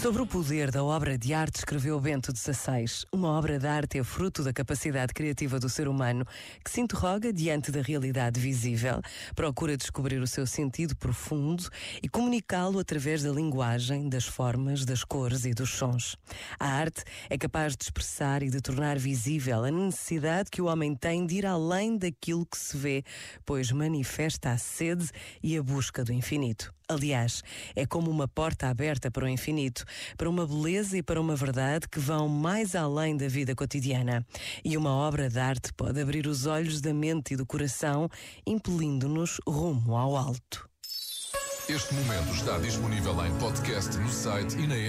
Sobre o poder da obra de arte escreveu Bento XVI. Uma obra de arte é fruto da capacidade criativa do ser humano que se interroga diante da realidade visível, procura descobrir o seu sentido profundo e comunicá-lo através da linguagem, das formas, das cores e dos sons. A arte é capaz de expressar e de tornar visível a necessidade que o homem tem de ir além daquilo que se vê, pois manifesta a sede e a busca do infinito. Aliás, é como uma porta aberta para o infinito, para uma beleza e para uma verdade que vão mais além da vida cotidiana. E uma obra de arte pode abrir os olhos da mente e do coração, impelindo-nos rumo ao alto. Este momento está disponível em podcast no site e na.